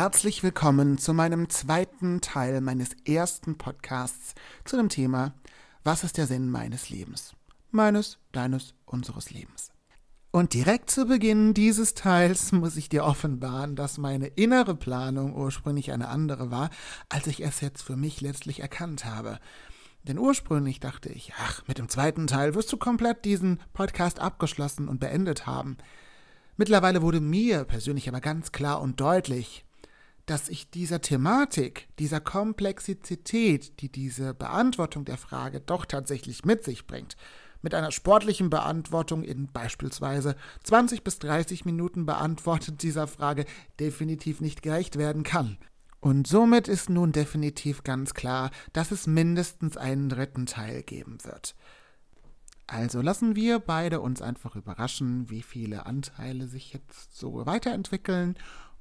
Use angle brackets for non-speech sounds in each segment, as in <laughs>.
Herzlich willkommen zu meinem zweiten Teil meines ersten Podcasts zu dem Thema Was ist der Sinn meines Lebens? Meines, deines, unseres Lebens. Und direkt zu Beginn dieses Teils muss ich dir offenbaren, dass meine innere Planung ursprünglich eine andere war, als ich es jetzt für mich letztlich erkannt habe. Denn ursprünglich dachte ich, ach, mit dem zweiten Teil wirst du komplett diesen Podcast abgeschlossen und beendet haben. Mittlerweile wurde mir persönlich aber ganz klar und deutlich, dass ich dieser Thematik, dieser Komplexität, die diese Beantwortung der Frage doch tatsächlich mit sich bringt, mit einer sportlichen Beantwortung in beispielsweise 20 bis 30 Minuten beantwortet <laughs> dieser Frage definitiv nicht gerecht werden kann. Und somit ist nun definitiv ganz klar, dass es mindestens einen dritten Teil geben wird. Also lassen wir beide uns einfach überraschen, wie viele Anteile sich jetzt so weiterentwickeln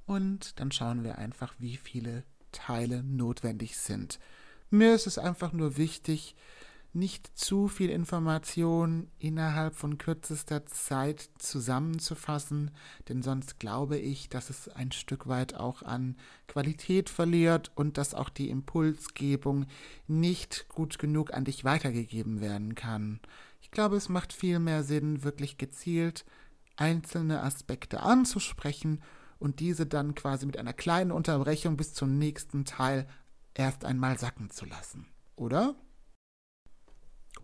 und dann schauen wir einfach, wie viele Teile notwendig sind. Mir ist es einfach nur wichtig, nicht zu viel Information innerhalb von kürzester Zeit zusammenzufassen, denn sonst glaube ich, dass es ein Stück weit auch an Qualität verliert und dass auch die Impulsgebung nicht gut genug an dich weitergegeben werden kann. Ich glaube, es macht viel mehr Sinn, wirklich gezielt einzelne Aspekte anzusprechen und diese dann quasi mit einer kleinen Unterbrechung bis zum nächsten Teil erst einmal sacken zu lassen. Oder?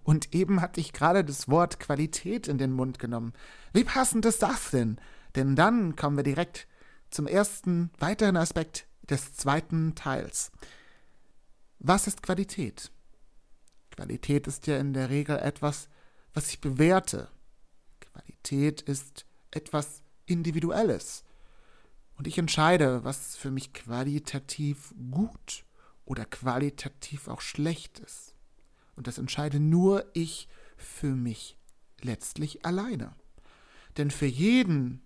Und eben hatte ich gerade das Wort Qualität in den Mund genommen. Wie passend ist das denn? Denn dann kommen wir direkt zum ersten weiteren Aspekt des zweiten Teils. Was ist Qualität? Qualität ist ja in der Regel etwas, was ich bewerte. Qualität ist etwas Individuelles. Und ich entscheide, was für mich qualitativ gut oder qualitativ auch schlecht ist. Und das entscheide nur ich für mich letztlich alleine. Denn für jeden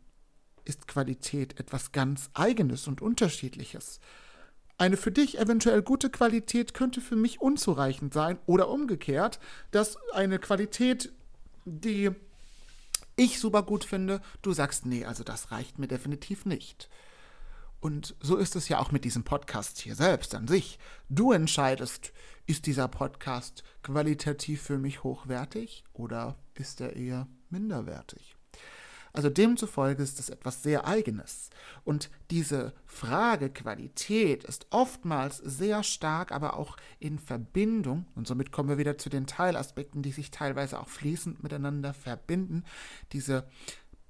ist Qualität etwas ganz Eigenes und Unterschiedliches. Eine für dich eventuell gute Qualität könnte für mich unzureichend sein oder umgekehrt, dass eine Qualität, die ich super gut finde, du sagst, nee, also das reicht mir definitiv nicht. Und so ist es ja auch mit diesem Podcast hier selbst an sich. Du entscheidest, ist dieser Podcast qualitativ für mich hochwertig oder ist er eher minderwertig? Also demzufolge ist es etwas sehr Eigenes. Und diese Frage Qualität ist oftmals sehr stark, aber auch in Verbindung, und somit kommen wir wieder zu den Teilaspekten, die sich teilweise auch fließend miteinander verbinden, diese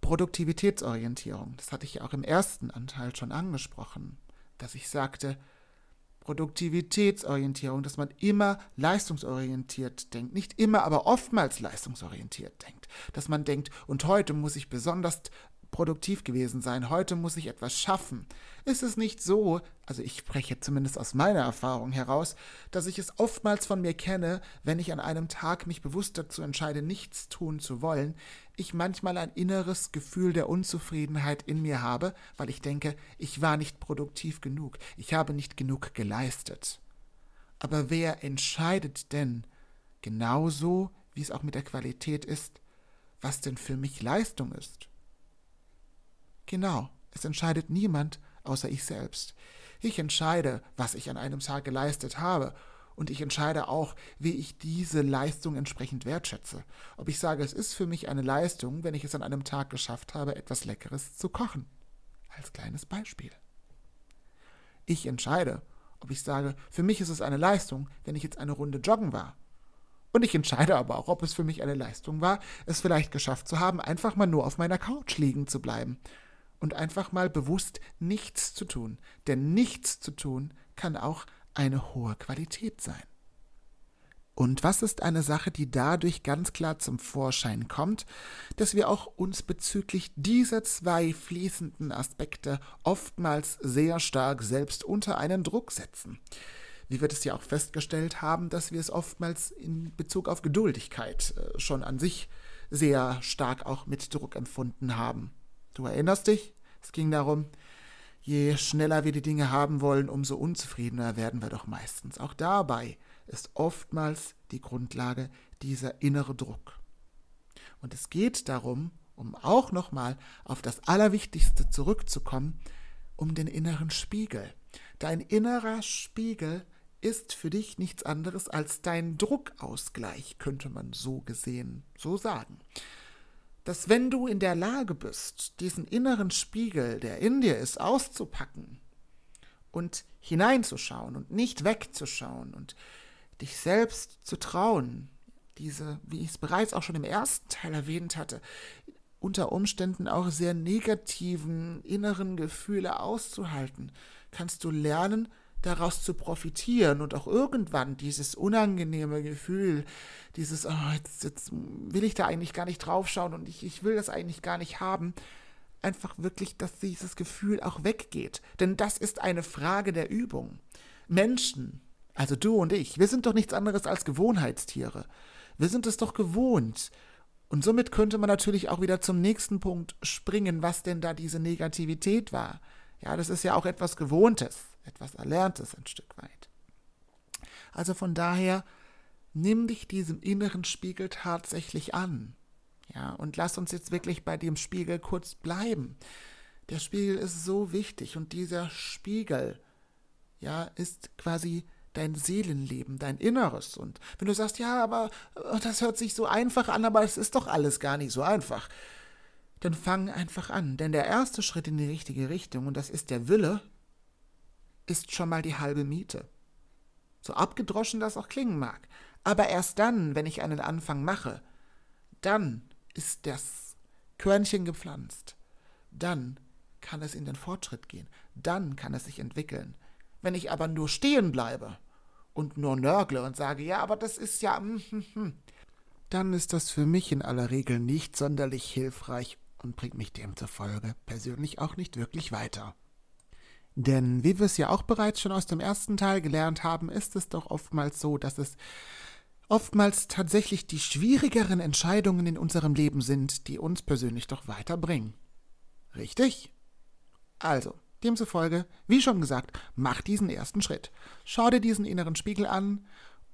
Produktivitätsorientierung. Das hatte ich ja auch im ersten Anteil schon angesprochen, dass ich sagte, Produktivitätsorientierung, dass man immer leistungsorientiert denkt. Nicht immer, aber oftmals leistungsorientiert denkt. Dass man denkt, und heute muss ich besonders produktiv gewesen sein, heute muss ich etwas schaffen. Ist es nicht so, also ich spreche zumindest aus meiner Erfahrung heraus, dass ich es oftmals von mir kenne, wenn ich an einem Tag mich bewusst dazu entscheide, nichts tun zu wollen, ich manchmal ein inneres Gefühl der Unzufriedenheit in mir habe, weil ich denke, ich war nicht produktiv genug, ich habe nicht genug geleistet. Aber wer entscheidet denn, genauso wie es auch mit der Qualität ist, was denn für mich Leistung ist? Genau, es entscheidet niemand außer ich selbst. Ich entscheide, was ich an einem Tag geleistet habe, und ich entscheide auch, wie ich diese Leistung entsprechend wertschätze. Ob ich sage, es ist für mich eine Leistung, wenn ich es an einem Tag geschafft habe, etwas Leckeres zu kochen. Als kleines Beispiel. Ich entscheide, ob ich sage, für mich ist es eine Leistung, wenn ich jetzt eine Runde joggen war. Und ich entscheide aber auch, ob es für mich eine Leistung war, es vielleicht geschafft zu haben, einfach mal nur auf meiner Couch liegen zu bleiben und einfach mal bewusst nichts zu tun. Denn nichts zu tun kann auch eine hohe Qualität sein. Und was ist eine Sache, die dadurch ganz klar zum Vorschein kommt, dass wir auch uns bezüglich dieser zwei fließenden Aspekte oftmals sehr stark selbst unter einen Druck setzen. Wie wir das ja auch festgestellt haben, dass wir es oftmals in Bezug auf Geduldigkeit äh, schon an sich sehr stark auch mit Druck empfunden haben. Du erinnerst dich? Es ging darum, je schneller wir die Dinge haben wollen, umso unzufriedener werden wir doch meistens. Auch dabei ist oftmals die Grundlage dieser innere Druck. Und es geht darum, um auch nochmal auf das Allerwichtigste zurückzukommen, um den inneren Spiegel. Dein innerer Spiegel ist für dich nichts anderes als dein Druckausgleich, könnte man so gesehen so sagen. Dass wenn du in der Lage bist, diesen inneren Spiegel, der in dir ist, auszupacken und hineinzuschauen und nicht wegzuschauen und dich selbst zu trauen, diese, wie ich es bereits auch schon im ersten Teil erwähnt hatte, unter Umständen auch sehr negativen inneren Gefühle auszuhalten, kannst du lernen, daraus zu profitieren und auch irgendwann dieses unangenehme Gefühl, dieses, oh, jetzt, jetzt will ich da eigentlich gar nicht draufschauen und ich, ich will das eigentlich gar nicht haben, einfach wirklich, dass dieses Gefühl auch weggeht. Denn das ist eine Frage der Übung. Menschen, also du und ich, wir sind doch nichts anderes als Gewohnheitstiere. Wir sind es doch gewohnt. Und somit könnte man natürlich auch wieder zum nächsten Punkt springen, was denn da diese Negativität war. Ja, das ist ja auch etwas Gewohntes, etwas Erlerntes ein Stück weit. Also von daher, nimm dich diesem inneren Spiegel tatsächlich an. Ja, und lass uns jetzt wirklich bei dem Spiegel kurz bleiben. Der Spiegel ist so wichtig und dieser Spiegel, ja, ist quasi dein Seelenleben, dein Inneres. Und wenn du sagst, ja, aber äh, das hört sich so einfach an, aber es ist doch alles gar nicht so einfach, dann fang einfach an. Denn der erste Schritt in die richtige Richtung, und das ist der Wille, ist schon mal die halbe Miete. So abgedroschen das auch klingen mag. Aber erst dann, wenn ich einen Anfang mache, dann ist das Körnchen gepflanzt. Dann kann es in den Fortschritt gehen. Dann kann es sich entwickeln. Wenn ich aber nur stehen bleibe und nur nörgle und sage, ja, aber das ist ja, hm, hm, hm, dann ist das für mich in aller Regel nicht sonderlich hilfreich und bringt mich demzufolge persönlich auch nicht wirklich weiter. Denn wie wir es ja auch bereits schon aus dem ersten Teil gelernt haben, ist es doch oftmals so, dass es oftmals tatsächlich die schwierigeren Entscheidungen in unserem Leben sind, die uns persönlich doch weiterbringen. Richtig? Also, demzufolge, wie schon gesagt, mach diesen ersten Schritt. Schau dir diesen inneren Spiegel an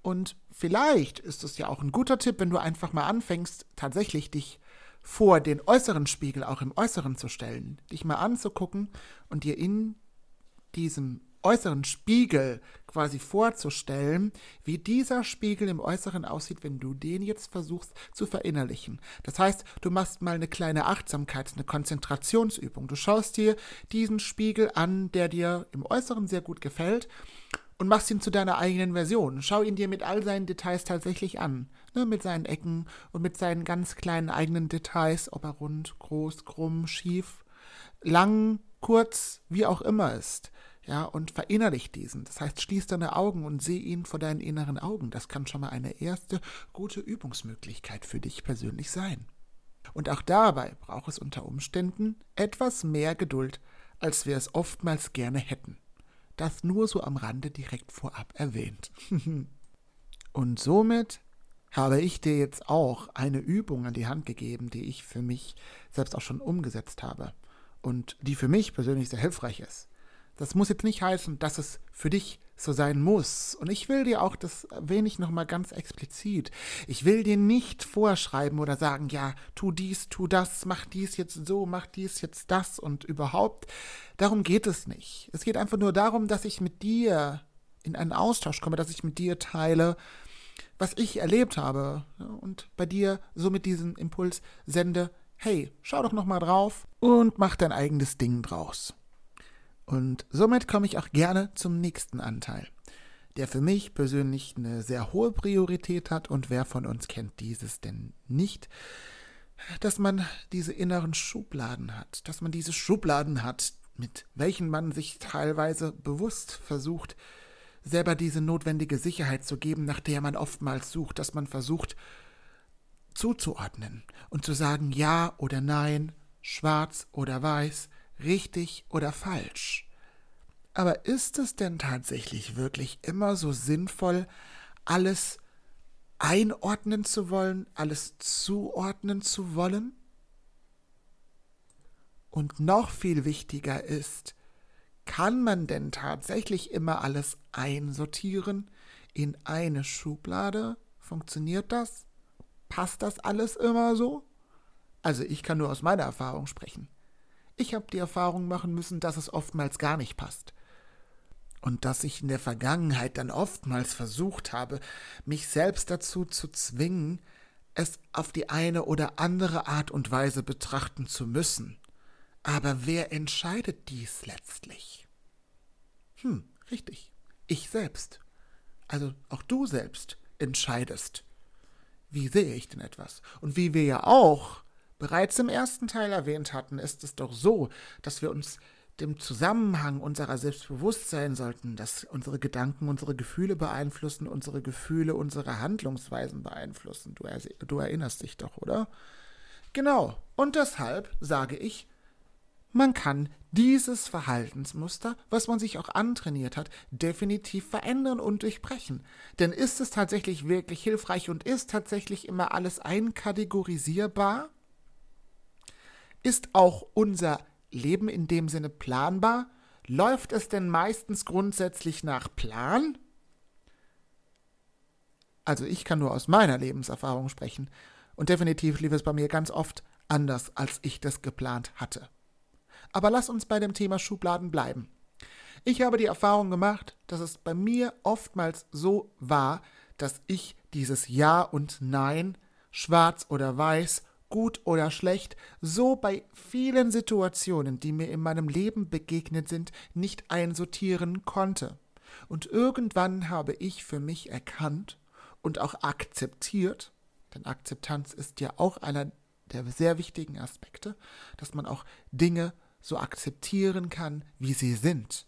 und vielleicht ist es ja auch ein guter Tipp, wenn du einfach mal anfängst, tatsächlich dich vor den äußeren Spiegel auch im Äußeren zu stellen, dich mal anzugucken und dir in diesem äußeren Spiegel quasi vorzustellen, wie dieser Spiegel im Äußeren aussieht, wenn du den jetzt versuchst zu verinnerlichen. Das heißt, du machst mal eine kleine Achtsamkeits-, eine Konzentrationsübung. Du schaust dir diesen Spiegel an, der dir im Äußeren sehr gut gefällt und machst ihn zu deiner eigenen Version. Schau ihn dir mit all seinen Details tatsächlich an. Ne, mit seinen Ecken und mit seinen ganz kleinen eigenen Details, ob er rund, groß, krumm, schief, lang, kurz, wie auch immer ist ja, und verinnerlich diesen. Das heißt, schließ deine Augen und seh ihn vor deinen inneren Augen. Das kann schon mal eine erste gute Übungsmöglichkeit für dich persönlich sein. Und auch dabei braucht es unter Umständen etwas mehr Geduld, als wir es oftmals gerne hätten. Das nur so am Rande direkt vorab erwähnt. <laughs> und somit habe ich dir jetzt auch eine Übung an die Hand gegeben, die ich für mich selbst auch schon umgesetzt habe und die für mich persönlich sehr hilfreich ist. Das muss jetzt nicht heißen, dass es für dich so sein muss. Und ich will dir auch, das ich nochmal ganz explizit, ich will dir nicht vorschreiben oder sagen, ja, tu dies, tu das, mach dies jetzt so, mach dies jetzt das und überhaupt. Darum geht es nicht. Es geht einfach nur darum, dass ich mit dir in einen Austausch komme, dass ich mit dir teile, was ich erlebt habe und bei dir somit diesen Impuls sende, hey, schau doch nochmal drauf und mach dein eigenes Ding draus. Und somit komme ich auch gerne zum nächsten Anteil, der für mich persönlich eine sehr hohe Priorität hat und wer von uns kennt dieses denn nicht, dass man diese inneren Schubladen hat, dass man diese Schubladen hat, mit welchen man sich teilweise bewusst versucht, selber diese notwendige Sicherheit zu geben, nach der man oftmals sucht, dass man versucht zuzuordnen und zu sagen ja oder nein, schwarz oder weiß, richtig oder falsch. Aber ist es denn tatsächlich wirklich immer so sinnvoll, alles einordnen zu wollen, alles zuordnen zu wollen? Und noch viel wichtiger ist, kann man denn tatsächlich immer alles einsortieren in eine Schublade? Funktioniert das? Passt das alles immer so? Also ich kann nur aus meiner Erfahrung sprechen. Ich habe die Erfahrung machen müssen, dass es oftmals gar nicht passt. Und dass ich in der Vergangenheit dann oftmals versucht habe, mich selbst dazu zu zwingen, es auf die eine oder andere Art und Weise betrachten zu müssen. Aber wer entscheidet dies letztlich? Hm, richtig. Ich selbst. Also auch du selbst entscheidest. Wie sehe ich denn etwas? Und wie wir ja auch bereits im ersten Teil erwähnt hatten, ist es doch so, dass wir uns dem Zusammenhang unserer selbst bewusst sein sollten, dass unsere Gedanken unsere Gefühle beeinflussen, unsere Gefühle unsere Handlungsweisen beeinflussen. Du, er, du erinnerst dich doch, oder? Genau. Und deshalb sage ich, man kann dieses Verhaltensmuster, was man sich auch antrainiert hat, definitiv verändern und durchbrechen. Denn ist es tatsächlich wirklich hilfreich und ist tatsächlich immer alles einkategorisierbar? Ist auch unser Leben in dem Sinne planbar? Läuft es denn meistens grundsätzlich nach Plan? Also ich kann nur aus meiner Lebenserfahrung sprechen. Und definitiv lief es bei mir ganz oft anders, als ich das geplant hatte. Aber lass uns bei dem Thema Schubladen bleiben. Ich habe die Erfahrung gemacht, dass es bei mir oftmals so war, dass ich dieses Ja und Nein, schwarz oder weiß, gut oder schlecht, so bei vielen Situationen, die mir in meinem Leben begegnet sind, nicht einsortieren konnte. Und irgendwann habe ich für mich erkannt und auch akzeptiert, denn Akzeptanz ist ja auch einer der sehr wichtigen Aspekte, dass man auch Dinge so akzeptieren kann, wie sie sind.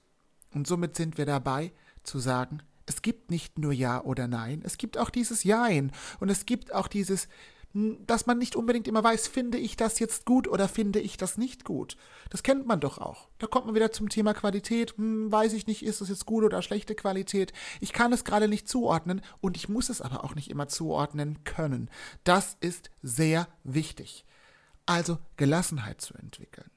Und somit sind wir dabei zu sagen, es gibt nicht nur Ja oder Nein, es gibt auch dieses Jein und es gibt auch dieses, dass man nicht unbedingt immer weiß, finde ich das jetzt gut oder finde ich das nicht gut. Das kennt man doch auch. Da kommt man wieder zum Thema Qualität. Hm, weiß ich nicht, ist es jetzt gute oder schlechte Qualität. Ich kann es gerade nicht zuordnen und ich muss es aber auch nicht immer zuordnen können. Das ist sehr wichtig. Also Gelassenheit zu entwickeln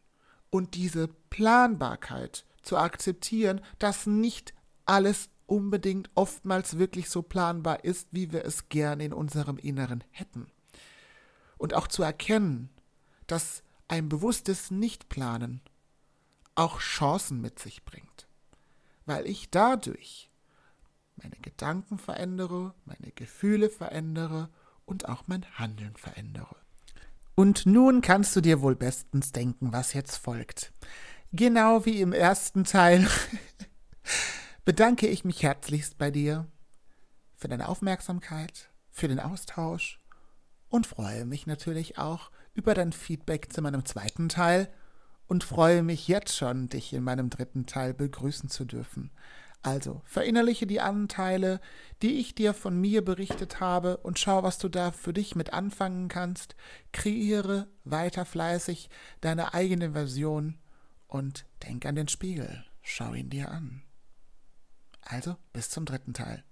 und diese Planbarkeit zu akzeptieren, dass nicht alles unbedingt oftmals wirklich so planbar ist, wie wir es gerne in unserem Inneren hätten. Und auch zu erkennen, dass ein bewusstes Nichtplanen auch Chancen mit sich bringt, weil ich dadurch meine Gedanken verändere, meine Gefühle verändere und auch mein Handeln verändere. Und nun kannst du dir wohl bestens denken, was jetzt folgt. Genau wie im ersten Teil <laughs> bedanke ich mich herzlichst bei dir für deine Aufmerksamkeit, für den Austausch und freue mich natürlich auch über dein Feedback zu meinem zweiten Teil und freue mich jetzt schon, dich in meinem dritten Teil begrüßen zu dürfen. Also verinnerliche die Anteile, die ich dir von mir berichtet habe, und schau, was du da für dich mit anfangen kannst. Kreiere weiter fleißig deine eigene Version und denk an den Spiegel. Schau ihn dir an. Also, bis zum dritten Teil.